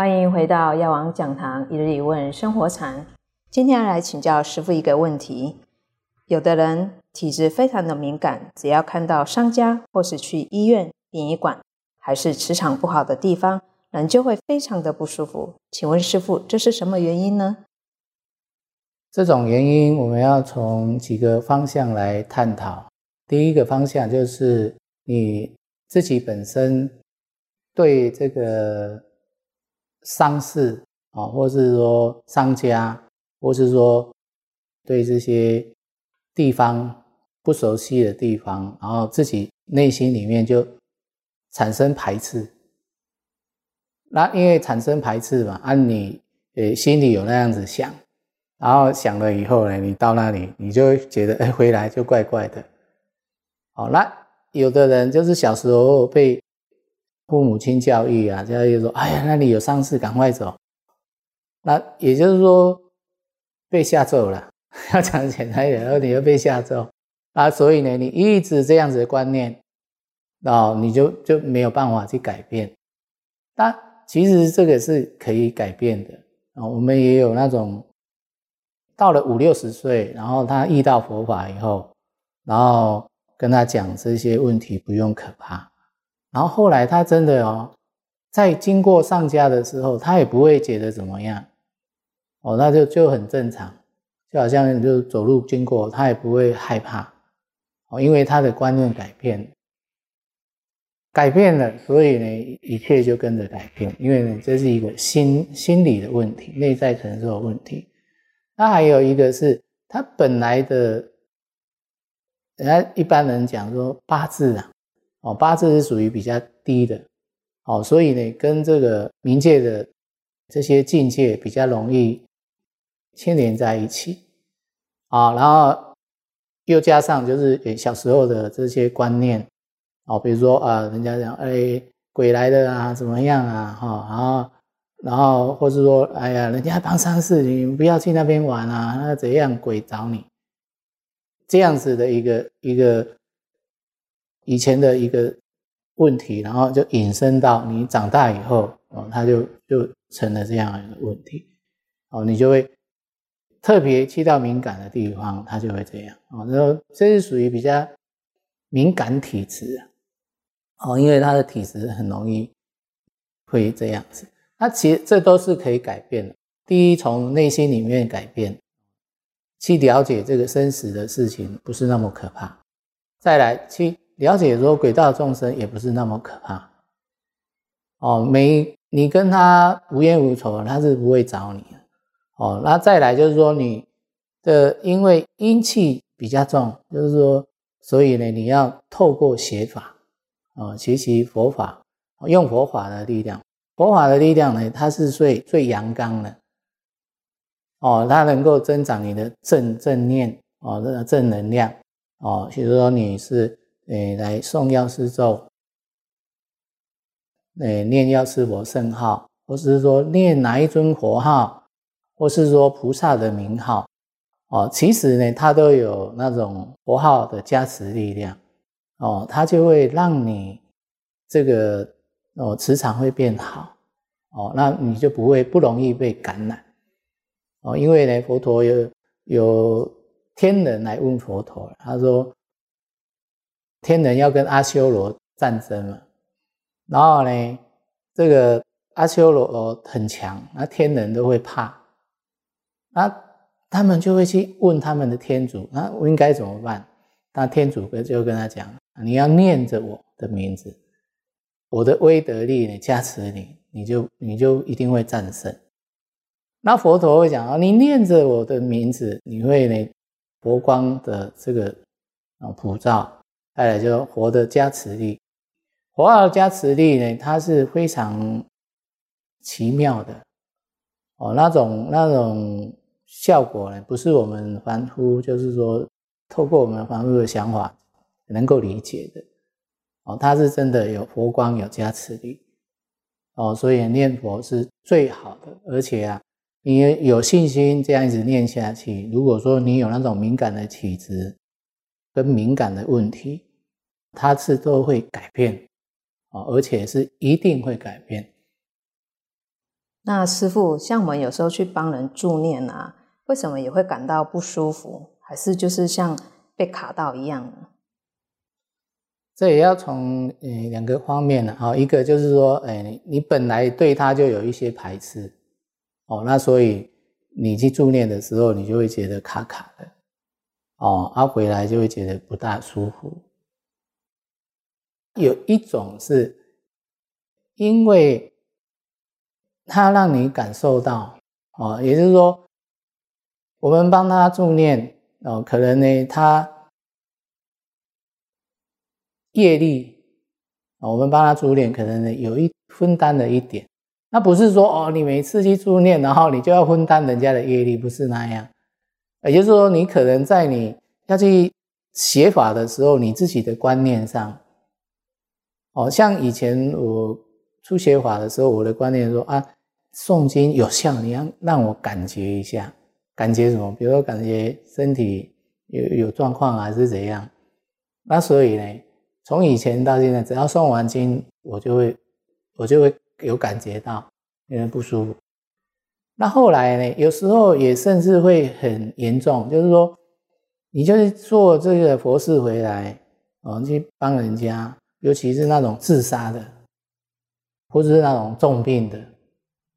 欢迎回到药王讲堂一日一问生活禅。今天来请教师傅一个问题：有的人体质非常的敏感，只要看到商家或是去医院、殡仪馆，还是磁场不好的地方，人就会非常的不舒服。请问师傅，这是什么原因呢？这种原因我们要从几个方向来探讨。第一个方向就是你自己本身对这个。商事啊，或是说商家，或是说对这些地方不熟悉的地方，然后自己内心里面就产生排斥。那因为产生排斥嘛，啊，你呃心里有那样子想，然后想了以后呢，你到那里你就觉得哎回来就怪怪的。好，那有的人就是小时候被。父母亲教育啊，教育说：“哎呀，那里有丧事，赶快走。”那也就是说被吓走了。要讲简单一点，然后你又被吓走，啊，所以呢，你一直这样子的观念，哦，你就就没有办法去改变。但其实这个是可以改变的啊。我们也有那种到了五六十岁，然后他遇到佛法以后，然后跟他讲这些问题，不用可怕。然后后来他真的哦，在经过上家的时候，他也不会觉得怎么样，哦，那就就很正常，就好像就走路经过，他也不会害怕，哦，因为他的观念改变，改变了，所以呢，一切就跟着改变，因为呢，这是一个心心理的问题，内在承受的问题。那还有一个是他本来的，人家一般人讲说八字啊。哦，八字是属于比较低的，哦，所以呢，跟这个冥界的这些境界比较容易牵连在一起，啊，然后又加上就是小时候的这些观念，哦，比如说啊，人家讲哎鬼来的啊，怎么样啊，哈，然后然后或是说哎呀，人家帮丧事，你不要去那边玩啊，那怎样鬼找你，这样子的一个一个。以前的一个问题，然后就引申到你长大以后，哦，他就就成了这样一个问题，哦，你就会特别去到敏感的地方，他就会这样，哦，然后这是属于比较敏感体质，哦，因为他的体质很容易会这样子，那其实这都是可以改变的。第一，从内心里面改变，去了解这个生死的事情不是那么可怕，再来去。了解说，鬼道众生也不是那么可怕哦。没你跟他无冤无仇，他是不会找你哦。那再来就是说，你的因为阴气比较重，就是说，所以呢，你要透过学法啊，学习佛法，用佛法的力量。佛法的力量呢，它是最最阳刚的哦，它能够增长你的正正念哦，这个正能量哦。比如说你是。诶，来诵药师咒，诶，念药师佛圣号，或是说念哪一尊佛号，或是说菩萨的名号，哦，其实呢，它都有那种佛号的加持力量，哦，它就会让你这个哦磁场会变好，哦，那你就不会不容易被感染，哦，因为呢，佛陀有有天人来问佛陀，他说。天人要跟阿修罗战争嘛，然后呢，这个阿修罗很强，那天人都会怕，那他们就会去问他们的天主，那我应该怎么办？那天主就跟他讲，你要念着我的名字，我的威德力呢加持你，你就你就一定会战胜。那佛陀会讲啊，你念着我的名字，你会呢佛光的这个啊普照。再来就佛的加持力，佛的加持力呢，它是非常奇妙的。哦，那种那种效果呢，不是我们凡夫就是说透过我们凡夫的想法能够理解的。哦，它是真的有佛光有加持力。哦，所以念佛是最好的，而且啊，你有信心这样子念下去，如果说你有那种敏感的体质。跟敏感的问题，它是都会改变啊，而且是一定会改变。那师傅，像我们有时候去帮人助念啊，为什么也会感到不舒服？还是就是像被卡到一样呢？这也要从呃两个方面呢，啊，一个就是说，哎，你本来对他就有一些排斥，哦，那所以你去助念的时候，你就会觉得卡卡的，哦，啊回来就会觉得不大舒服。有一种是因为他让你感受到，哦，也就是说，我们帮他助念，哦，可能呢他。业力啊，我们帮他助念，可能呢有一分担了一点。那不是说哦，你每次去助念，然后你就要分担人家的业力，不是那样。也就是说，你可能在你要去写法的时候，你自己的观念上，哦，像以前我初学法的时候，我的观念说啊，诵经有效，你要让我感觉一下，感觉什么？比如说感觉身体有有状况还是怎样？那所以呢？从以前到现在，只要诵完经，我就会，我就会有感觉到有点不舒服。那后来呢，有时候也甚至会很严重，就是说，你就是做这个佛事回来，哦，去帮人家，尤其是那种自杀的，或者是那种重病的，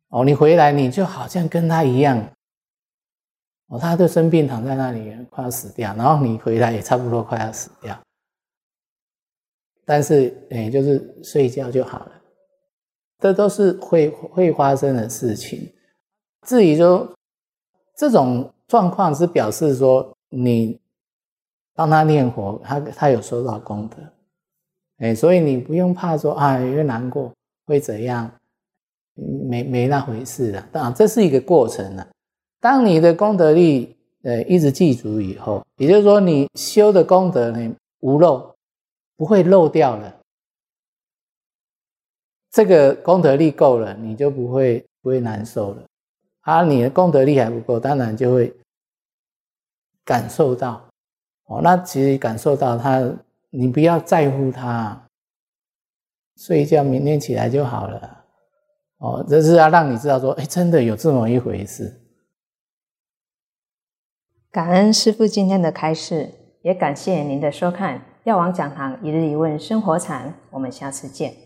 哦，你回来你就好像跟他一样，哦，他就生病躺在那里快要死掉，然后你回来也差不多快要死掉。但是，哎，就是睡觉就好了，这都是会会发生的事情。至于说这种状况，是表示说你帮他念佛，他他有收到功德，哎，所以你不用怕说啊，会难过，会怎样？没没那回事的。当然，这是一个过程了。当你的功德力呃一直记住以后，也就是说你修的功德呢无漏。不会漏掉了，这个功德力够了，你就不会不会难受了。啊，你的功德力还不够，当然就会感受到哦。那其实感受到他，你不要在乎他，睡一觉，明天起来就好了。哦，这是要让你知道说，哎，真的有这么一回事。感恩师父今天的开示，也感谢您的收看。药王讲堂一日一问生活禅，我们下次见。